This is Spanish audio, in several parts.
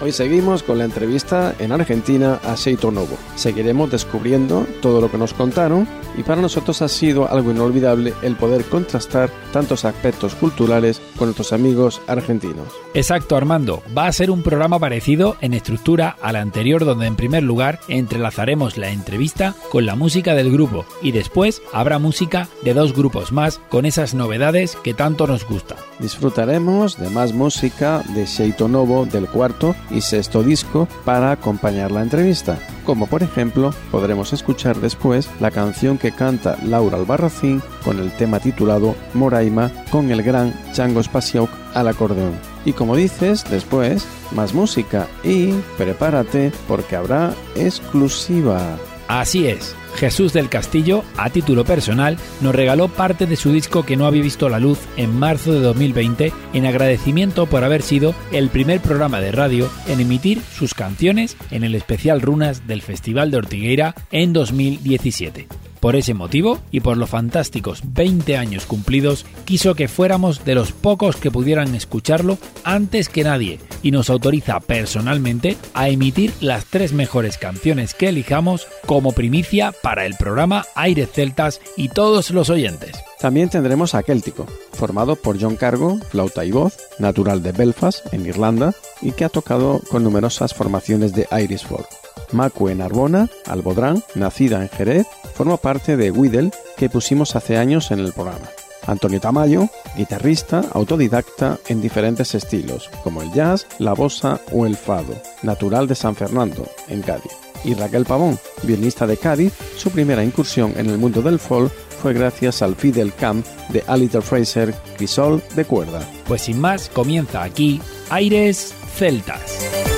Hoy seguimos con la entrevista en Argentina a Seito Novo. Seguiremos descubriendo todo lo que nos contaron y para nosotros ha sido algo inolvidable el poder contrastar tantos aspectos culturales con nuestros amigos argentinos. Exacto, Armando. Va a ser un programa parecido en estructura al anterior donde en primer lugar entrelazaremos la entrevista con la música del grupo y después habrá música de dos grupos más con esas novedades que tanto nos gustan. Disfrutaremos de más música de Seito Novo del cuarto y sexto disco para acompañar la entrevista, como por ejemplo podremos escuchar después la canción que canta Laura Albarracín con el tema titulado Moraima con el gran Chango Spasiuk al acordeón. Y como dices, después más música y prepárate porque habrá exclusiva. Así es, Jesús del Castillo, a título personal, nos regaló parte de su disco que no había visto la luz en marzo de 2020 en agradecimiento por haber sido el primer programa de radio en emitir sus canciones en el especial Runas del Festival de Ortigueira en 2017. Por ese motivo y por los fantásticos 20 años cumplidos, quiso que fuéramos de los pocos que pudieran escucharlo antes que nadie y nos autoriza personalmente a emitir las tres mejores canciones que elijamos como primicia para el programa Aires Celtas y todos los oyentes. También tendremos a Céltico, formado por John Cargo, flauta y voz, natural de Belfast, en Irlanda, y que ha tocado con numerosas formaciones de Irish folk. Macue Narbona, Albodrán, nacida en Jerez, forma parte de Widel que pusimos hace años en el programa. Antonio Tamayo, guitarrista autodidacta en diferentes estilos, como el jazz, la bossa o el fado, natural de San Fernando, en Cádiz. Y Raquel Pavón, violinista de Cádiz, su primera incursión en el mundo del folk fue gracias al Fidel Camp de Alistair Fraser, crisol de cuerda. Pues sin más, comienza aquí Aires Celtas.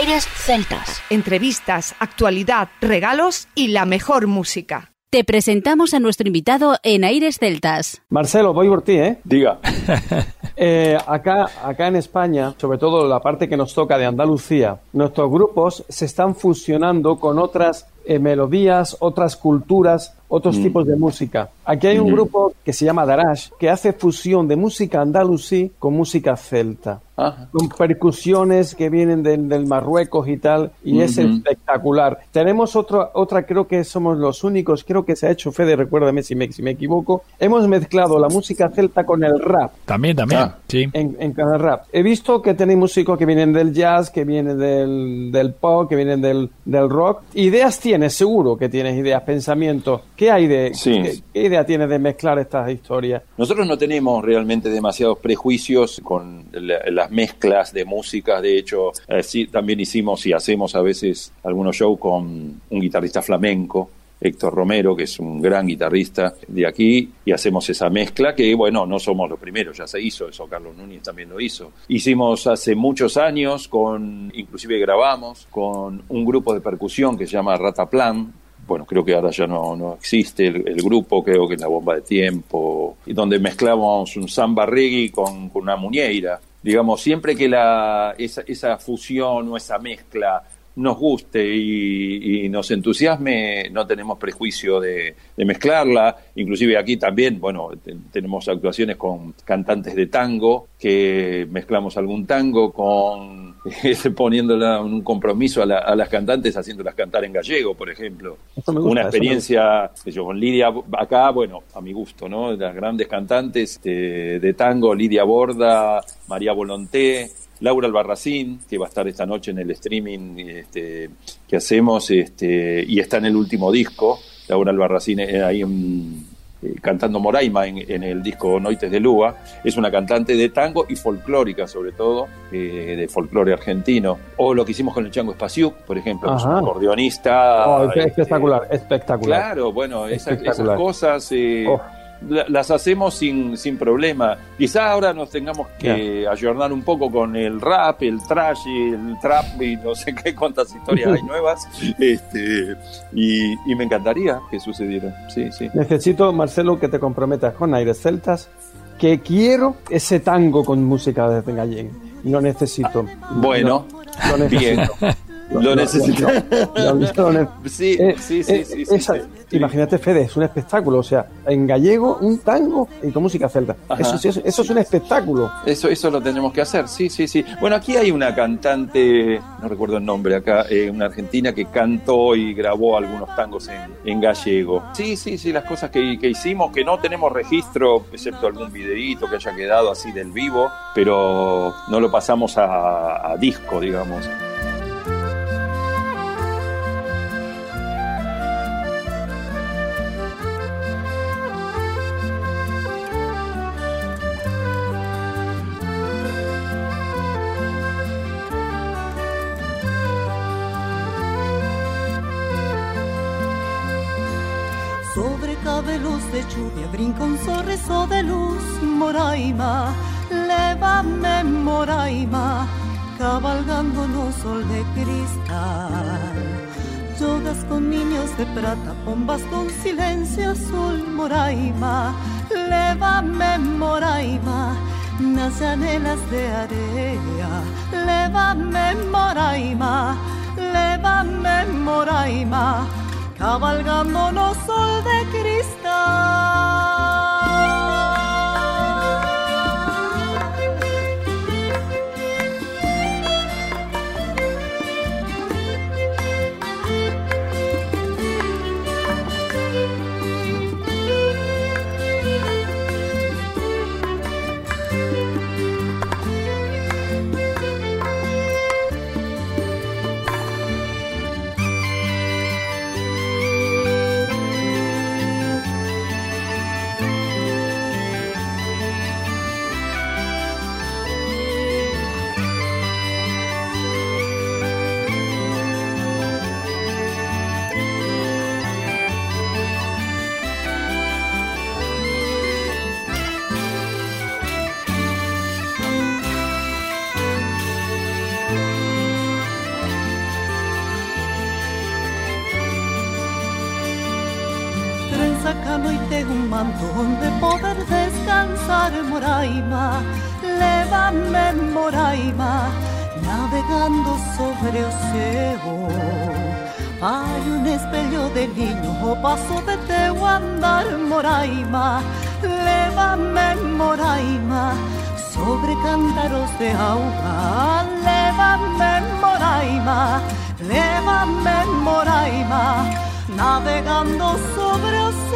Aires Celtas. Entrevistas, actualidad, regalos y la mejor música. Te presentamos a nuestro invitado en Aires Celtas. Marcelo, voy por ti, ¿eh? Diga. Eh, acá, acá en España, sobre todo la parte que nos toca de Andalucía, nuestros grupos se están fusionando con otras eh, melodías, otras culturas, otros Mm. tipos de música. Aquí hay un Ujú. grupo que se llama Darash, que hace fusión de música andalusí con música celta. Ajá. Con percusiones que vienen del, del Marruecos y tal, y es Ujú. Espectacular. Tenemos otra, otra, creo que somos los únicos, creo que se ha hecho, Fede, recuérdame si me, si me equivoco. Hemos mezclado la música celta con el rap. También, también. Ah. Sí. En, en cada rap. He visto que tenéis músicos que vienen del jazz, que vienen del, del pop, que vienen del, del rock. Ideas tienes, seguro que tienes ideas, pensamientos. ¿Qué hay de, Sí. qué, qué idea tienes de mezclar estas historias? Nosotros no tenemos realmente demasiados prejuicios con la- las mezclas de músicas. De hecho, eh, sí, también hicimos y hacemos a veces algunos shows con un guitarrista flamenco, Héctor Romero, que es un gran guitarrista de aquí, y hacemos esa mezcla que, bueno, no somos los primeros, ya se hizo eso, Carlos Núñez también lo hizo. Hicimos hace muchos años con, inclusive grabamos, con un grupo de percusión que se llama Rataplan, bueno, creo que ahora ya no, no existe el, el grupo, creo que es la bomba de tiempo, donde mezclamos un samba reggae con, con una muñeira. Digamos, siempre que la, esa, esa fusión o esa mezcla nos guste y, nos entusiasme, no tenemos prejuicio de, mezclarla. Inclusive aquí también, bueno, tenemos actuaciones con cantantes de tango, que mezclamos algún tango con poniéndola un compromiso a, las cantantes, haciéndolas cantar en gallego, por ejemplo. Una experiencia, yo, con Lidia, acá, bueno, a mi gusto, ¿no? Las grandes cantantes este, de tango, Lidia Borda, María Volonté, Laura Albarracín, que va a estar esta noche en el streaming este, que hacemos, este, y está en el último disco. Laura Albarracín eh, ahí eh, cantando Moraima en, el disco Noites de Lua. Es una cantante de tango y folclórica, sobre todo, eh, de folclore argentino. O lo que hicimos con el Chango Espaciuc, por ejemplo, es un acordeonista. Oh, este, espectacular, espectacular. Claro, bueno, esas, cosas. Oh las hacemos sin, sin problema. Quizá ahora nos tengamos que ayornar un poco con el rap, el trash, el trap y no sé qué cuántas historias hay nuevas. Este, y, me encantaría que sucediera. Sí, sí. Necesito, Marcelo, que te comprometas con Aires Celtas, que quiero ese tango con música de gallego. Lo necesito. Bueno, bien. Lo necesito. sí, sí, sí, sí, Imagínate, Fede, es un espectáculo. O sea, en gallego, un tango y con música celta. Eso, eso, eso, es un espectáculo. Eso, eso lo tenemos que hacer, sí, sí, sí. Bueno, aquí hay una cantante, no recuerdo el nombre acá, eh, una argentina que cantó y grabó algunos tangos en, en gallego. Sí, sí, sí, las cosas que, que, hicimos, que no tenemos registro, excepto algún videíto que haya quedado así del vivo, pero no lo pasamos a, a disco, digamos. Sorriso de luz, Moraima, lévame Moraima, cabalgando un sol de cristal. Yogas con niños de plata, bombas con silencio azul, Moraima, lévame Moraima, nazanelas de area, lévame Moraima, lévame Moraima cabalgándonos sol de cristal. Donde poder descansar Moraima, lévame Moraima, navegando sobre océano. Hay un espello de niño o paso de teu andar Moraima, lévame Moraima, sobre cántaros de agua, lévame Moraima, lévame Moraima, navegando sobre océano.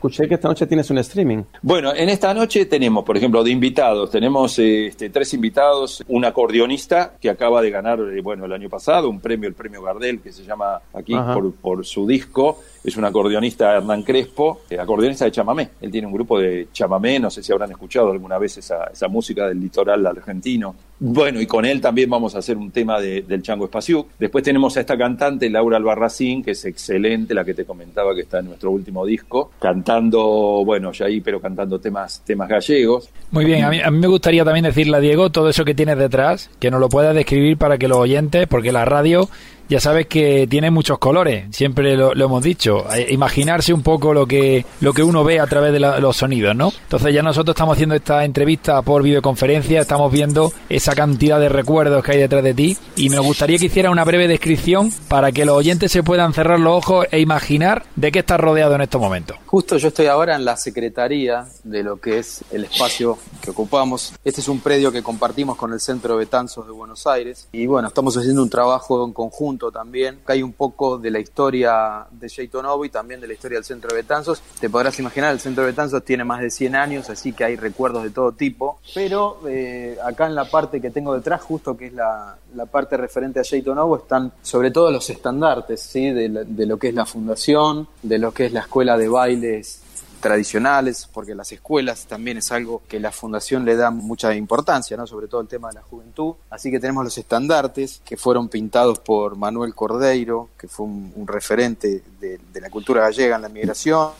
Escuché que esta noche tienes un streaming. Bueno, en esta noche tenemos, por ejemplo, de invitados, tenemos este, tres invitados, un acordeonista que acaba de ganar, eh, bueno, el año pasado un premio, el premio Gardel, que se llama aquí por, por, su disco, es un acordeonista Hernán Crespo, eh, acordeonista de chamamé, él tiene un grupo de chamamé, no sé si habrán escuchado alguna vez esa, esa música del litoral argentino. Bueno, y con él también vamos a hacer un tema del Chango Espaciú. Después tenemos a esta cantante, Laura Albarracín, que es excelente, la que te comentaba que está en nuestro último disco, cantando, bueno, ya ahí, pero cantando temas, temas gallegos. Muy bien, a mí, a me gustaría también decirle a Diego todo eso que tienes detrás, que nos lo pueda describir para que los oyentes, porque la radio ya sabes que tiene muchos colores, siempre lo, hemos dicho. Imaginarse un poco lo que, lo que uno ve a través de los sonidos, ¿no? Entonces ya nosotros estamos haciendo esta entrevista por videoconferencia, estamos viendo esa cantidad de recuerdos que hay detrás de ti y me gustaría que hiciera una breve descripción para que los oyentes se puedan cerrar los ojos e imaginar de qué estás rodeado en estos momentos. Justo yo estoy ahora en la secretaría de lo que es el espacio que ocupamos. Este es un predio que compartimos con el Centro Betanzos de Buenos Aires y bueno, estamos haciendo un trabajo en conjunto también, que hay un poco de la historia de Novo y también de la historia del Centro de Betanzos. Te podrás imaginar, el Centro de Betanzos tiene más de 100 años, así que hay recuerdos de todo tipo, pero eh, acá en la parte que tengo detrás, justo que es la, parte referente a Novo, están sobre todo los estandartes ¿sí? de lo que es la fundación, de lo que es la escuela de bailes tradicionales, porque las escuelas también es algo que la fundación le da mucha importancia, ¿no? sobre todo el tema de la juventud. Así que tenemos los estandartes que fueron pintados por Manuel Cordeiro, que fue un, referente de, la cultura gallega en la migración,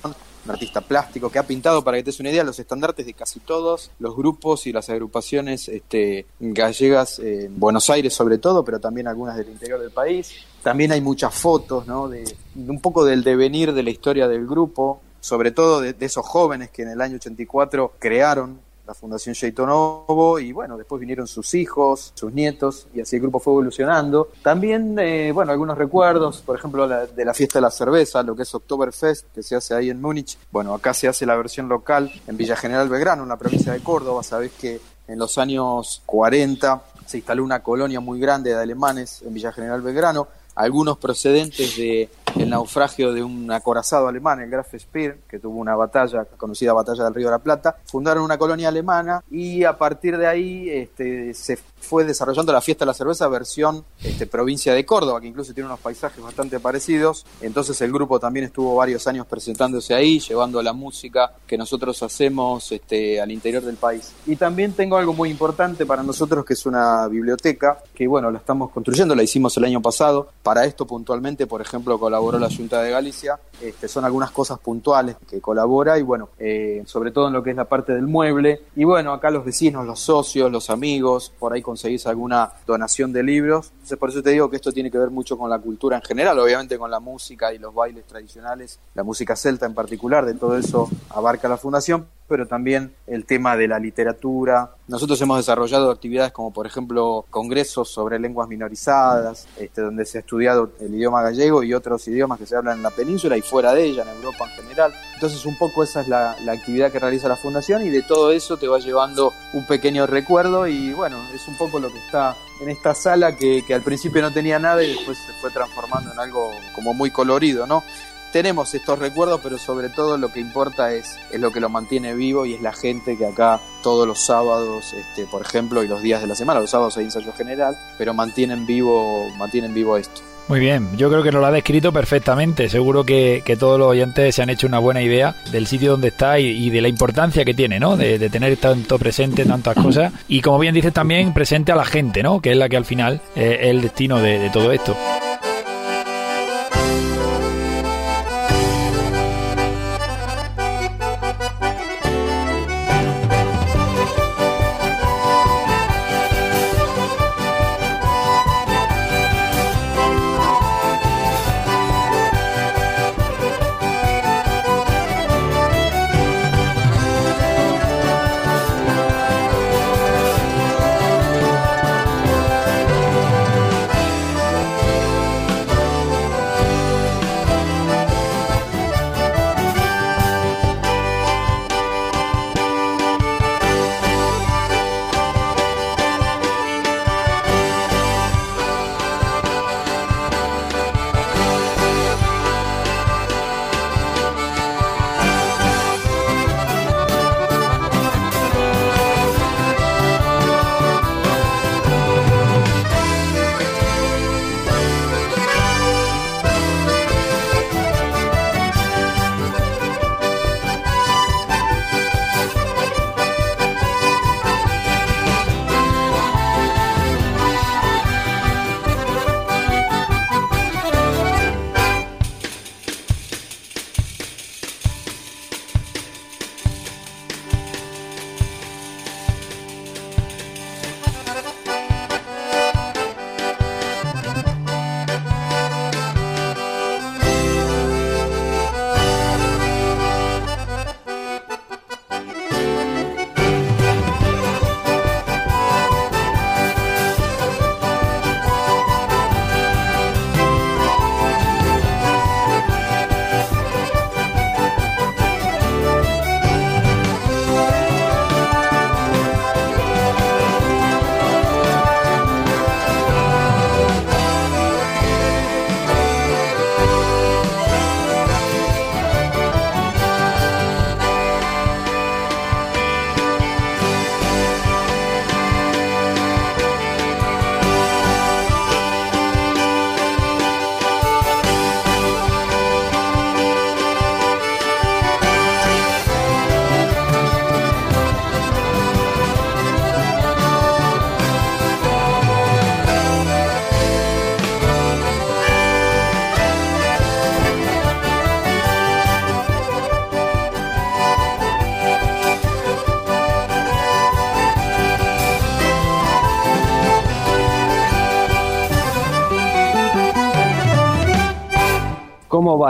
un artista plástico que ha pintado, para que te des una idea, los estandartes de casi todos los grupos y las agrupaciones este, gallegas en Buenos Aires sobre todo, pero también algunas del interior del país. También hay muchas fotos, ¿no? De, de un poco del devenir de la historia del grupo, sobre todo de, esos jóvenes que en el año 84 crearon la Fundación Novo y bueno, después vinieron sus hijos, sus nietos y así el grupo fue evolucionando. También, eh, bueno, algunos recuerdos, por ejemplo, de la fiesta de la cerveza, lo que es Oktoberfest, que se hace ahí en Múnich. Bueno, acá se hace la versión local en Villa General Belgrano, en la provincia de Córdoba. Sabés que en los años 40 se instaló una colonia muy grande de alemanes en Villa General Belgrano algunos procedentes de el naufragio de un acorazado alemán, el Graf Speer, que tuvo una batalla, conocida batalla del Río de la Plata, fundaron una colonia alemana y a partir de ahí este, se fue desarrollando la fiesta de la cerveza versión este, provincia de Córdoba, que incluso tiene unos paisajes bastante parecidos. Entonces el grupo también estuvo varios años presentándose ahí, llevando la música que nosotros hacemos este, al interior del país. Y también tengo algo muy importante para nosotros, que es una biblioteca, que bueno, la estamos construyendo, la hicimos el año pasado. Para esto puntualmente, por ejemplo, colaboró la Junta de Galicia. Este, son algunas cosas puntuales que colabora y bueno, eh, sobre todo en lo que es la parte del mueble. Y bueno, acá los vecinos, los socios, los amigos, por ahí conseguís alguna donación de libros. Entonces por eso te digo que esto tiene que ver mucho con la cultura en general, obviamente con la música y los bailes tradicionales, la música celta en particular, de todo eso abarca la fundación, pero también el tema de la literatura. Nosotros hemos desarrollado actividades como, por ejemplo, congresos sobre lenguas minorizadas, este, donde se ha estudiado el idioma gallego y otros idiomas que se hablan en la península y fuera de ella, en Europa en general. Entonces, un poco esa es la, actividad que realiza la Fundación y de todo eso te va llevando un pequeño recuerdo y bueno, es un poco lo que está en esta sala que, que al principio no tenía nada y después se fue transformando en algo como muy colorido, ¿no? Tenemos estos recuerdos, pero sobre todo lo que importa es, es lo que lo mantiene vivo y es la gente que acá todos los sábados, este, por ejemplo, y los días de la semana, los sábados hay ensayo general, pero mantienen vivo, mantienen vivo esto. Muy bien, yo creo que nos lo ha descrito perfectamente. Seguro que, todos los oyentes se han hecho una buena idea del sitio donde está y, de la importancia que tiene, ¿no? De, tener tanto presente tantas cosas. Y como bien dices también, presente a la gente, ¿no? Que es la que al final es el destino de todo esto.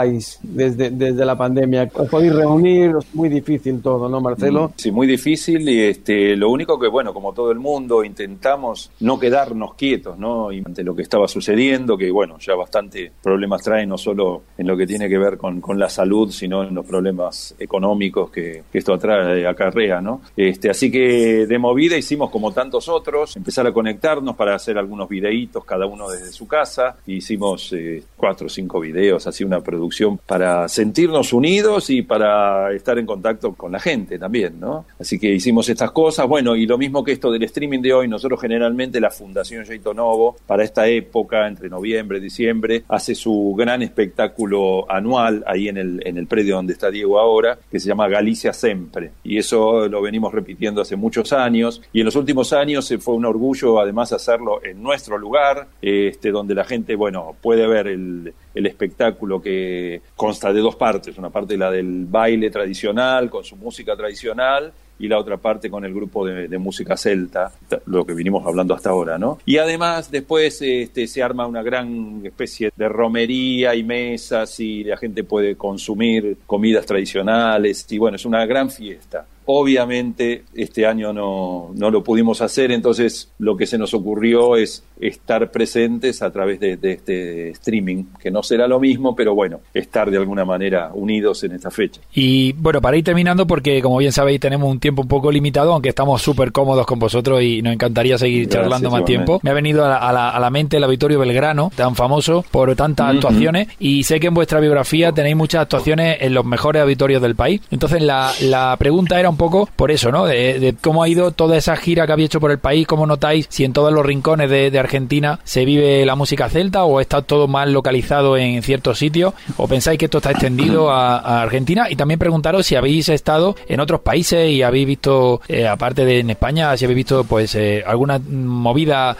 ¿Cómo vais desde, desde la pandemia? ¿Os podéis reunir? Es muy difícil todo, ¿no, Marcelo? Sí, muy difícil y este, lo único que, bueno, como todo el mundo, intentamos no quedarnos quietos, ¿no? Ante lo que estaba sucediendo, que, bueno, ya bastante problemas trae, no solo en lo que tiene que ver con, con la salud, sino en los problemas económicos que, que esto atrae, acarrea, ¿no? Este, así que de movida hicimos como tantos otros, empezar a conectarnos para hacer algunos videitos, cada uno desde su casa. Hicimos eh, cuatro o cinco videos, así una producción para sentirnos unidos y para estar en contacto con la gente también, ¿no? Así que hicimos estas cosas, bueno, y lo mismo que esto del streaming de hoy, nosotros generalmente la Fundación Jeito Novo, para esta época, entre noviembre y diciembre, hace su gran espectáculo anual ahí en el, en el predio donde está Diego ahora, que se llama Galicia Siempre. Y eso lo venimos repitiendo hace muchos años, y en los últimos años fue un orgullo además hacerlo en nuestro lugar, este, donde la gente, bueno, puede ver el, el espectáculo que consta de dos partes, una parte la del baile tradicional con su música tradicional y la otra parte con el grupo de, música celta, lo que vinimos hablando hasta ahora, ¿no? Y además después este, se arma una gran especie de romería y mesas y la gente puede consumir comidas tradicionales y bueno, es una gran fiesta. Obviamente este año no, no, lo pudimos hacer, entonces lo que se nos ocurrió es estar presentes a través de, de, este streaming, que no será lo mismo, pero bueno, estar de alguna manera unidos en esta fecha. Y bueno, para ir terminando, porque como bien sabéis tenemos un tiempo un poco limitado, aunque estamos súper cómodos con vosotros y nos encantaría seguir charlando más tiempo, me ha venido a la, a, la, mente el Auditorio Belgrano, tan famoso por tantas actuaciones, y sé que en vuestra biografía tenéis muchas actuaciones en los mejores auditorios del país. Entonces la, la pregunta era un poco por eso, ¿no? De, cómo ha ido toda esa gira que habéis hecho por el país, cómo notáis si en todos los rincones de, Argentina se vive la música celta o está todo más localizado en ciertos sitios, o pensáis que esto está extendido a, Argentina y también preguntaros si habéis estado en otros países y habéis visto, eh, aparte de en España, si habéis visto pues eh, alguna movida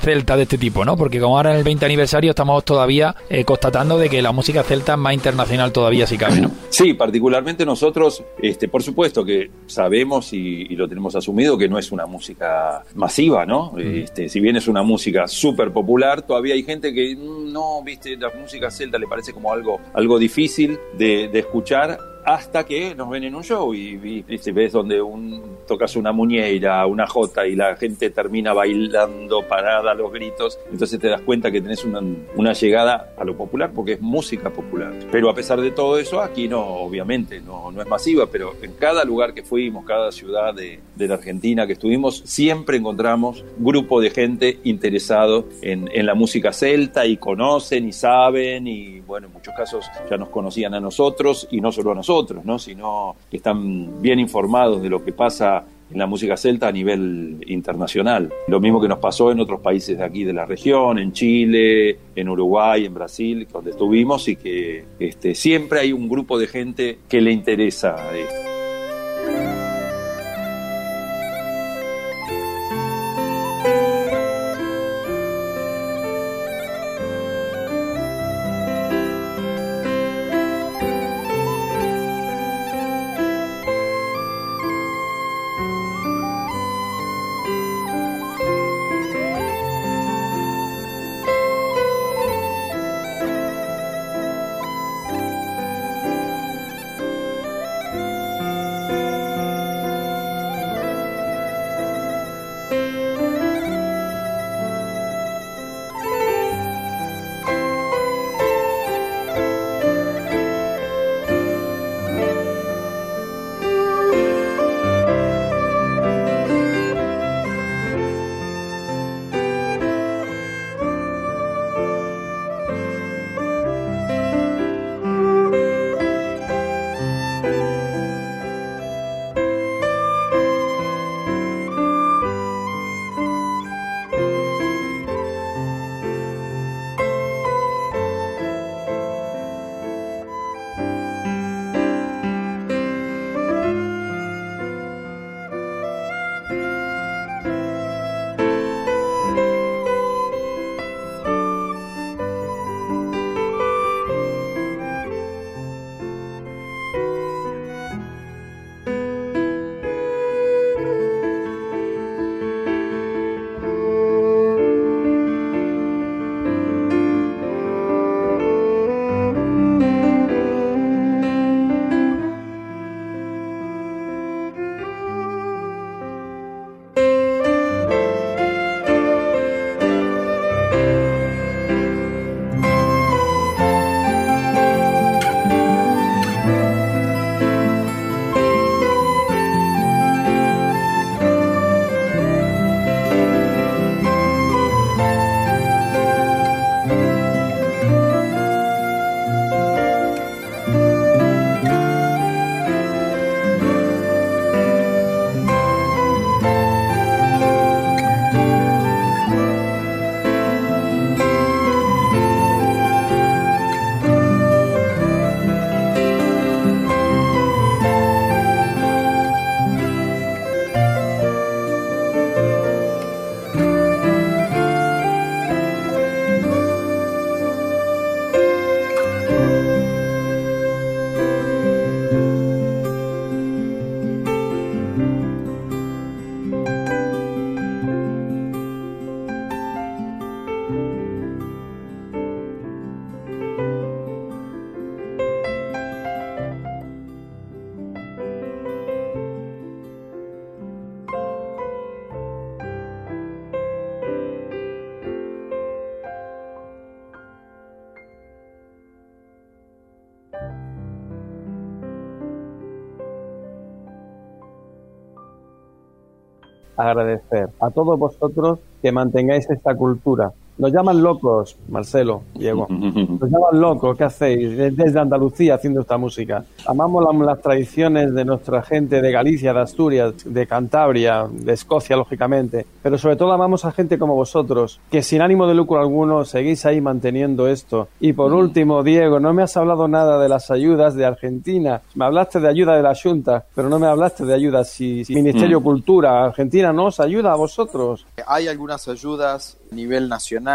celta de este tipo, ¿no? Porque como ahora en el 20 aniversario estamos todavía eh, constatando de que la música celta es más internacional todavía si cabe, ¿no? Sí, particularmente nosotros, este, por supuesto que sabemos y, lo tenemos asumido que no es una música masiva, ¿no? Este, si bien es una música súper popular, todavía hay gente que mm, no, viste, la música celta le parece como algo, algo difícil de, de escuchar hasta que nos ven en un show y, y, ves donde un, tocas una muñeira, una jota y la gente termina bailando parada los gritos, entonces te das cuenta que tenés una, una, llegada a lo popular porque es música popular. Pero a pesar de todo eso, aquí no, obviamente, no, no es masiva, pero en cada lugar que fuimos, cada ciudad de, de la Argentina que estuvimos, siempre encontramos grupo de gente interesado en, en la música celta y conocen y saben y bueno, en muchos casos ya nos conocían a nosotros y no solo a nosotros ¿no? sino que están bien informados de lo que pasa en la música celta a nivel internacional. Lo mismo que nos pasó en otros países de aquí de la región, en Chile, en Uruguay, en Brasil, donde estuvimos y que este, siempre hay un grupo de gente que le interesa esto. Agradecer a todos vosotros que mantengáis esta cultura. Nos llaman locos, Marcelo, Diego. Nos llaman locos, ¿qué hacéis? Desde Andalucía haciendo esta música. Amamos las, tradiciones de nuestra gente de Galicia, de Asturias, de Cantabria, de Escocia, lógicamente. Pero sobre todo amamos a gente como vosotros, que sin ánimo de lucro alguno seguís ahí manteniendo esto. Y por último, Diego, no me has hablado nada de las ayudas de Argentina. Me hablaste de ayuda de la Junta, pero no me hablaste de ayudas si, si Ministerio de Cultura, Argentina no os ayuda a vosotros. Hay algunas ayudas a nivel nacional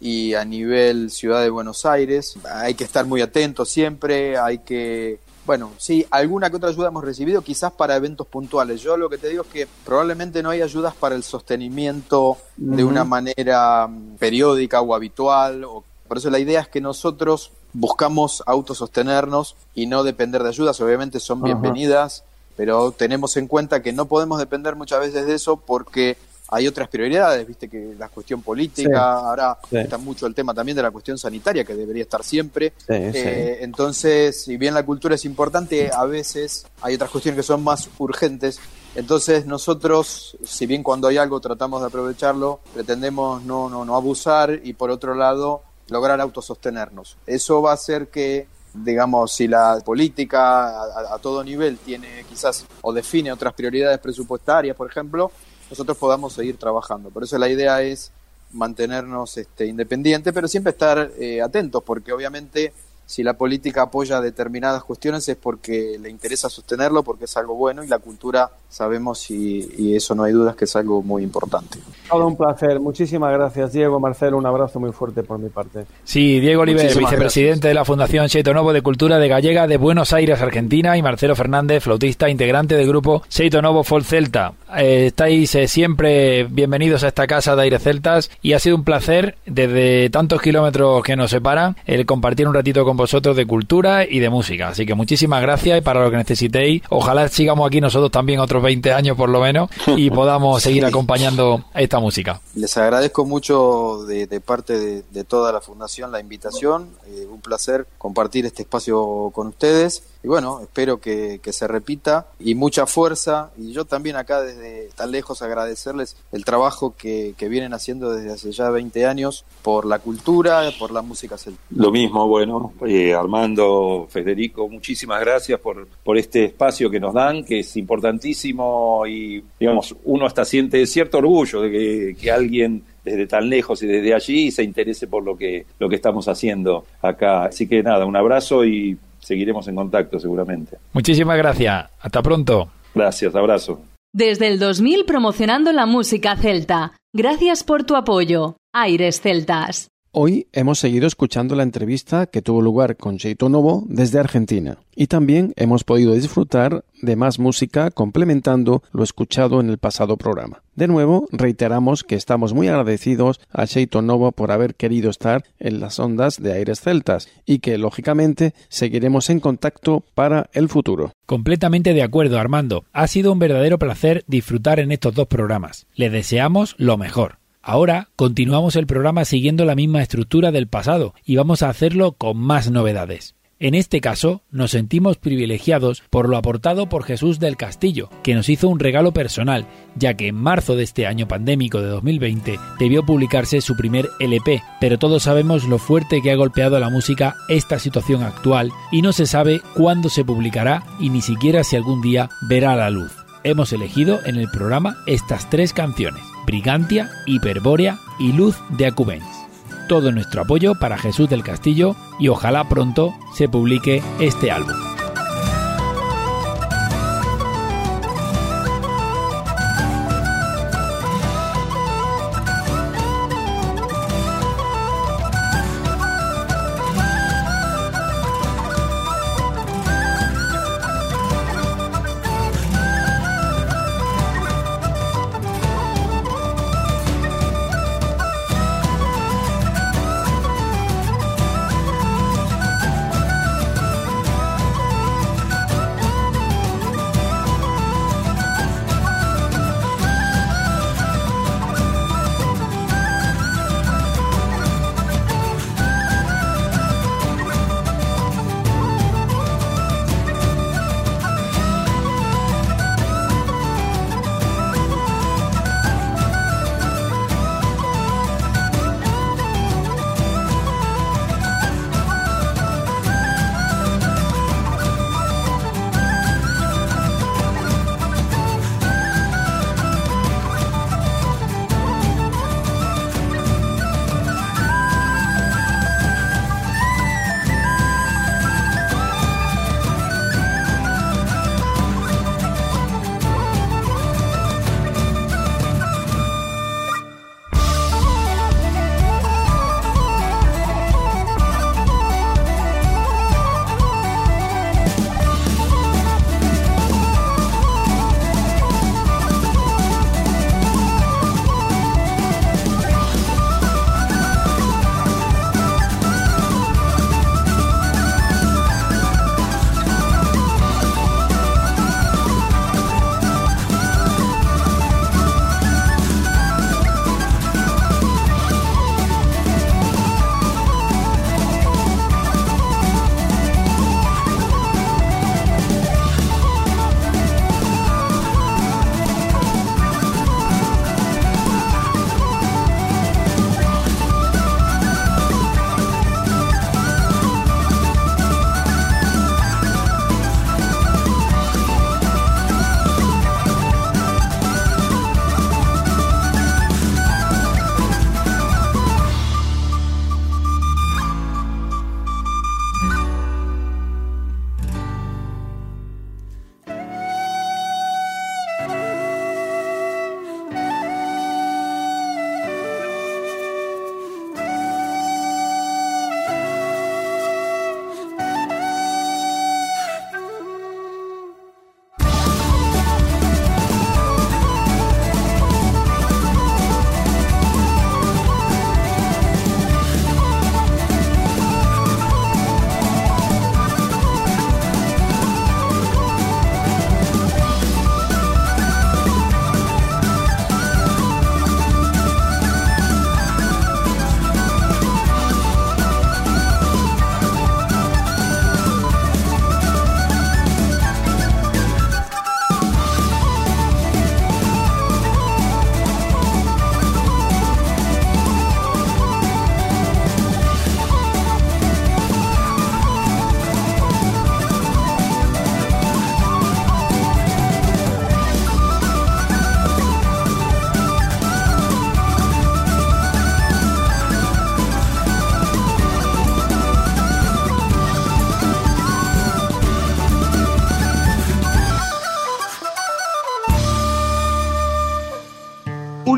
y a nivel ciudad de Buenos Aires. Hay que estar muy atentos siempre, hay que... Bueno, sí, alguna que otra ayuda hemos recibido, quizás para eventos puntuales. Yo lo que te digo es que probablemente no hay ayudas para el sostenimiento de una manera mm, periódica o habitual. O... Por eso la idea es que nosotros buscamos autosostenernos y no depender de ayudas. Obviamente son bienvenidas, pero tenemos en cuenta que no podemos depender muchas veces de eso porque hay otras prioridades, viste que la cuestión política, ahora está mucho el tema también de la cuestión sanitaria, que debería estar siempre. Eh, entonces, si bien la cultura es importante, a veces hay otras cuestiones que son más urgentes. Entonces, nosotros, si bien cuando hay algo tratamos de aprovecharlo, pretendemos no, no, no abusar y por otro lado, lograr autosostenernos. Eso va a hacer que digamos, si la política a, a, todo nivel tiene quizás o define otras prioridades presupuestarias, por ejemplo, nosotros podamos seguir trabajando. Por eso la idea es mantenernos este, independientes, pero siempre estar eh, atentos, porque obviamente si la política apoya determinadas cuestiones es porque le interesa sostenerlo, porque es algo bueno y la cultura sabemos y, y, eso no hay dudas que es algo muy importante. Todo un placer. Muchísimas gracias, Diego. Marcelo, un abrazo muy fuerte por mi parte. Sí, Diego Oliver, Muchísimas vicepresidente gracias. de la Fundación Seito Novo de Cultura de Gallega de Buenos Aires, Argentina, y Marcelo Fernández, flautista, integrante del grupo Seito Novo Folk Celta. Eh, estáis eh, siempre bienvenidos a esta casa de Aires Celtas y ha sido un placer desde tantos kilómetros que nos separan el compartir un ratito con vosotros de cultura y de música. Así que muchísimas gracias y para lo que necesitéis, ojalá sigamos aquí nosotros también otros 20 años por lo menos y podamos seguir acompañando esta música. Les agradezco mucho de, de parte de, de, toda la fundación la invitación, eh, un placer compartir este espacio con ustedes y bueno, espero que, que, se repita y mucha fuerza y yo también acá desde tan lejos agradecerles el trabajo que, que vienen haciendo desde hace ya 20 años por la cultura, por la música celta. Lo mismo, bueno, eh, Armando, Federico, muchísimas gracias por, por este espacio que nos dan, que es importantísimo y digamos, uno hasta siente cierto orgullo de que, que alguien desde tan lejos y desde allí se interese por lo que, lo que estamos haciendo acá. Así que nada, un abrazo y seguiremos en contacto seguramente. Muchísimas gracias. Hasta pronto. Gracias, abrazo. Desde el 2000 promocionando la música celta. Gracias por tu apoyo. Aires Celtas. Hoy hemos seguido escuchando la entrevista que tuvo lugar con Cheito Novo desde Argentina y también hemos podido disfrutar de más música complementando lo escuchado en el pasado programa. De nuevo, reiteramos que estamos muy agradecidos a Cheito Novo por haber querido estar en las ondas de Aires Celtas y que, lógicamente, seguiremos en contacto para el futuro. Completamente de acuerdo, Armando. Ha sido un verdadero placer disfrutar en estos dos programas. Le deseamos lo mejor. Ahora continuamos el programa siguiendo la misma estructura del pasado y vamos a hacerlo con más novedades. En este caso, nos sentimos privilegiados por lo aportado por Jesús del Castillo, que nos hizo un regalo personal, ya que en marzo de este año pandémico de 2020 debió publicarse su primer LP, pero todos sabemos lo fuerte que ha golpeado a la música esta situación actual y no se sabe cuándo se publicará y ni siquiera si algún día verá la luz. Hemos elegido en el programa estas tres canciones. Brigantia, Hiperbórea y Luz de Acubens. Todo nuestro apoyo para Jesús del Castillo y ojalá pronto se publique este álbum.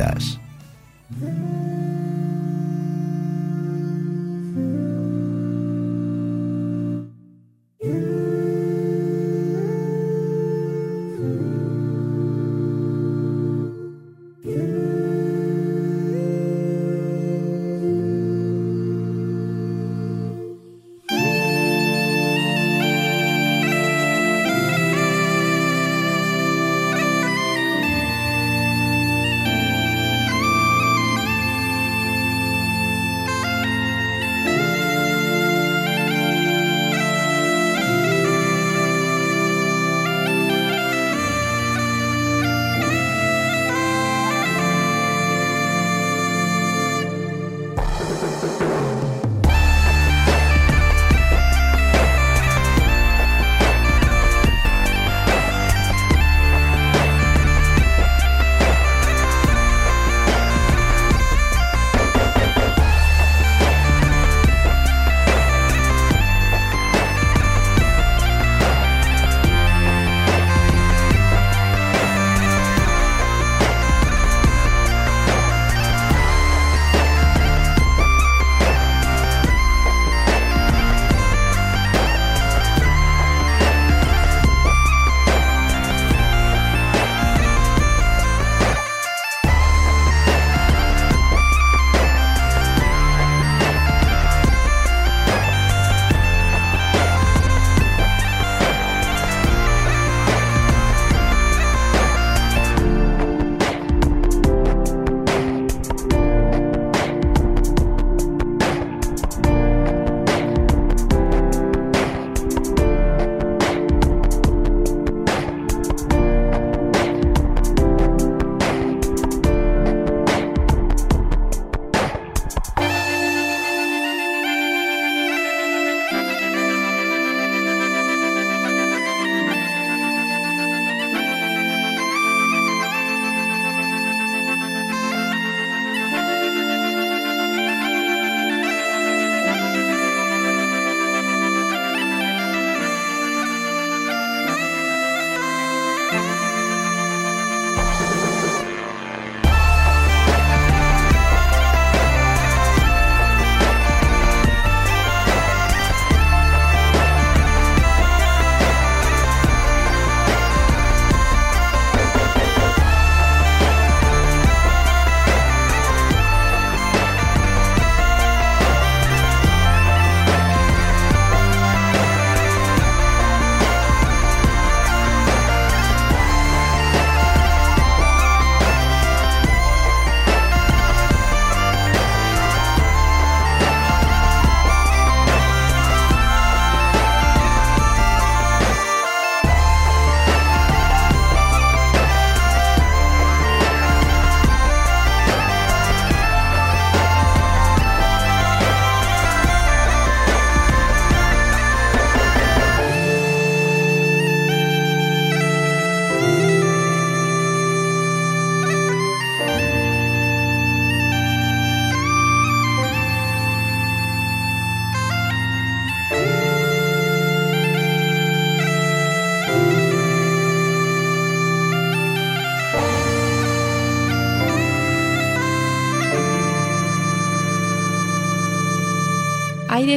Aires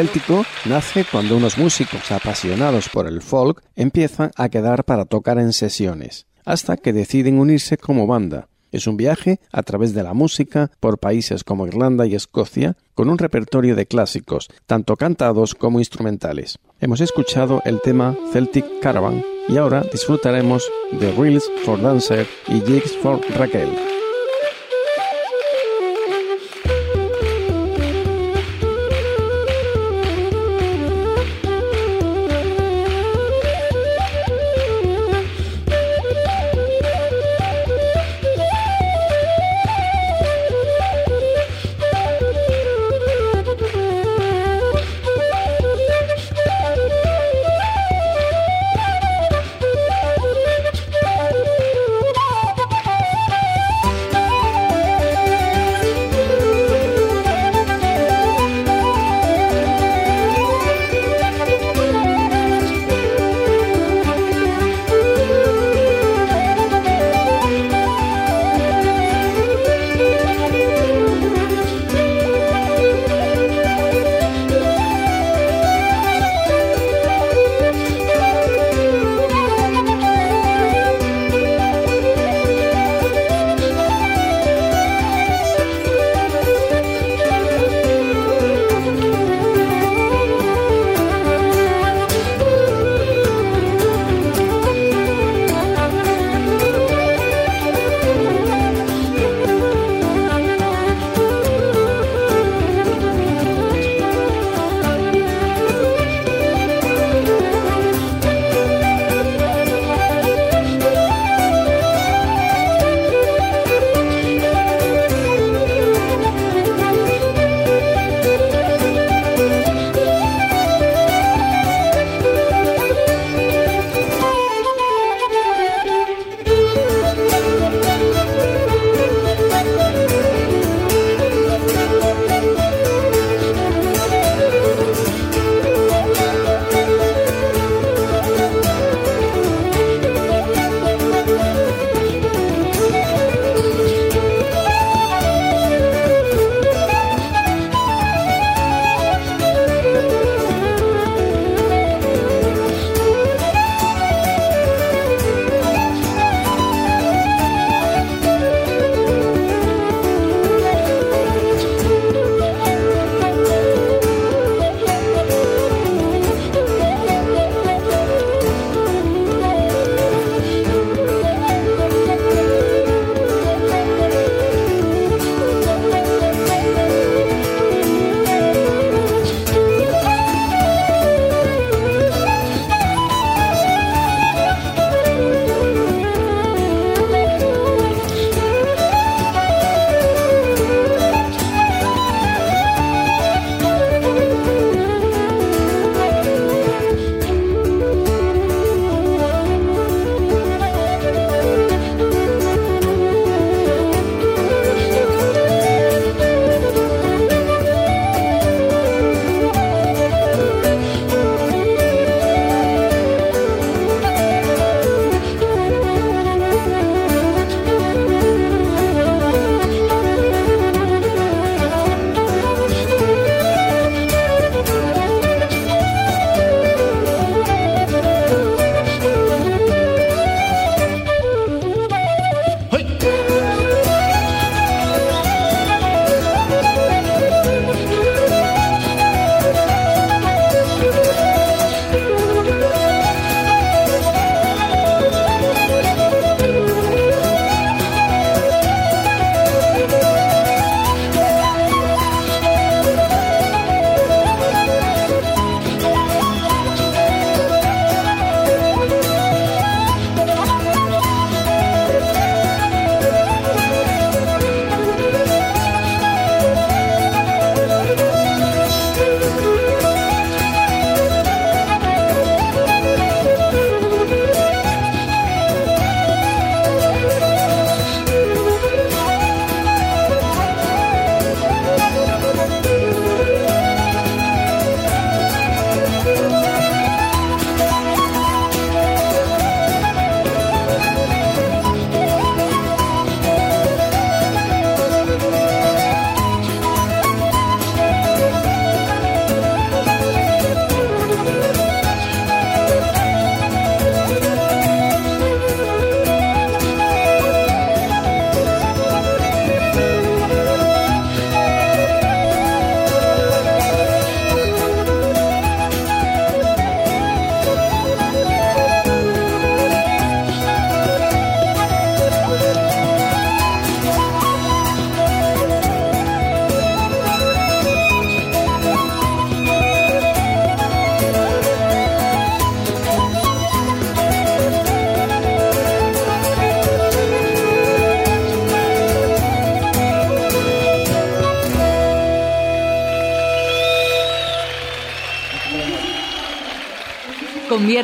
Céltico nace cuando unos músicos apasionados por el folk empiezan a quedar para tocar en sesiones, hasta que deciden unirse como banda. Es un viaje a través de la música por países como Irlanda y Escocia, con un repertorio de clásicos, tanto cantados como instrumentales. Hemos escuchado el tema Celtic Caravan y ahora disfrutaremos de Reels for Dancer y Jigs for Raquel.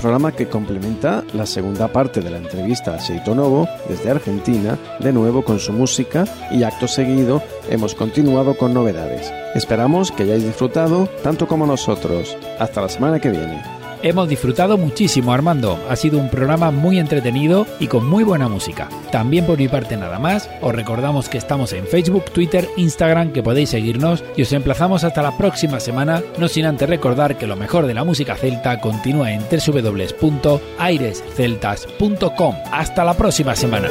Programa que complementa la segunda parte de la entrevista a Seito Novo desde Argentina, de nuevo con su música y acto seguido hemos continuado con novedades. Esperamos que hayáis disfrutado tanto como nosotros. Hasta la semana que viene. Hemos disfrutado muchísimo Armando, ha sido un programa muy entretenido y con muy buena música. También por mi parte nada más, os recordamos que estamos en Facebook, Twitter, Instagram, que podéis seguirnos y os emplazamos hasta la próxima semana, no sin antes recordar que lo mejor de la música celta continúa en www.airesceltas.com. Hasta la próxima semana.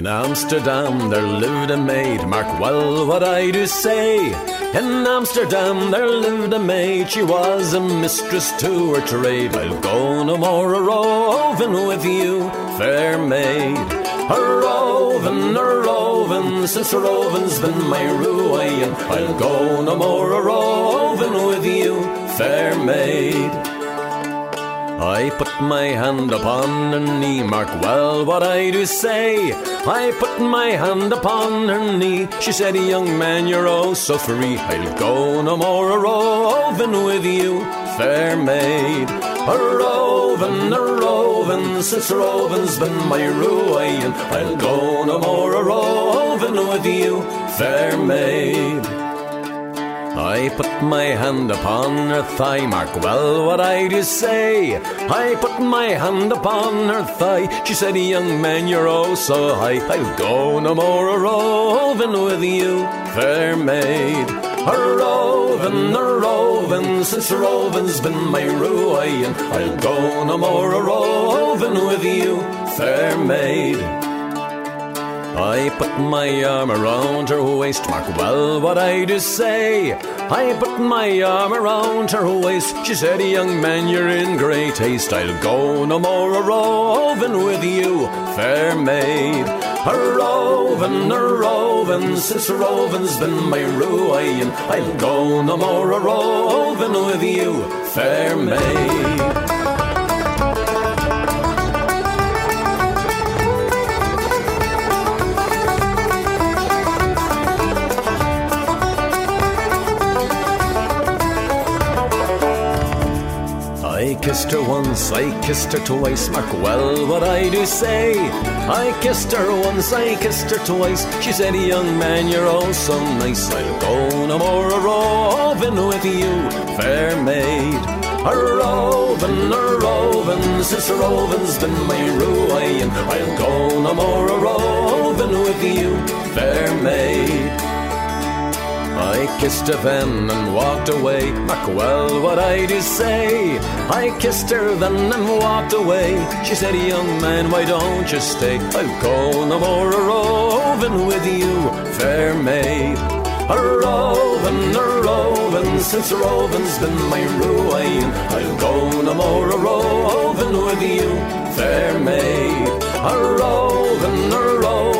In Amsterdam there lived a maid, mark well what I do say. In Amsterdam there lived a maid, she was a mistress to her trade. I'll go no more a roving with you, fair maid. A roving, a roving, since roving's been my ruin. I'll go no more a roving with you, fair maid. I put my hand upon her knee, mark well what I do say. I put my hand upon her knee. She said, Young man, you're oh so free. I'll go no more a roving with you, fair maid. A roving, a roving, since roving's been my ruin. I'll go no more a roving with you, fair maid. I put my hand upon her thigh, mark well what I do say. I put my hand upon her thigh. She said, Young man, you're oh so high. I'll go no more a roving with you, fair maid. A roving, a roving, since roving's been my ruin. I'll go no more a roving with you, fair maid. I put my arm around her waist, mark well what I do say. I put my arm around her waist. She said, Young man, you're in great haste. I'll go no more a roving with you, fair maid. A roving, a roving, since roving's been my ruin. I'll go no more a roving with you, fair maid. Kissed her once, I kissed her twice, mark well what I do say. I kissed her once, I kissed her twice. She said, Young man, you're all so nice. I'll go no more a roving with you, fair maid. A roving, a roving, since a roving's been my ruin. I'll go no more a roving with you, fair maid. I kissed her then and walked away. Mark well what I do say. I kissed her then and walked away. She said, Young man, why don't you stay? I'll go no more a roving with you, fair maid. A roving, a roving, since roving's been my ruin. I'll go no more a roving with you, fair maid. A roving, a roving,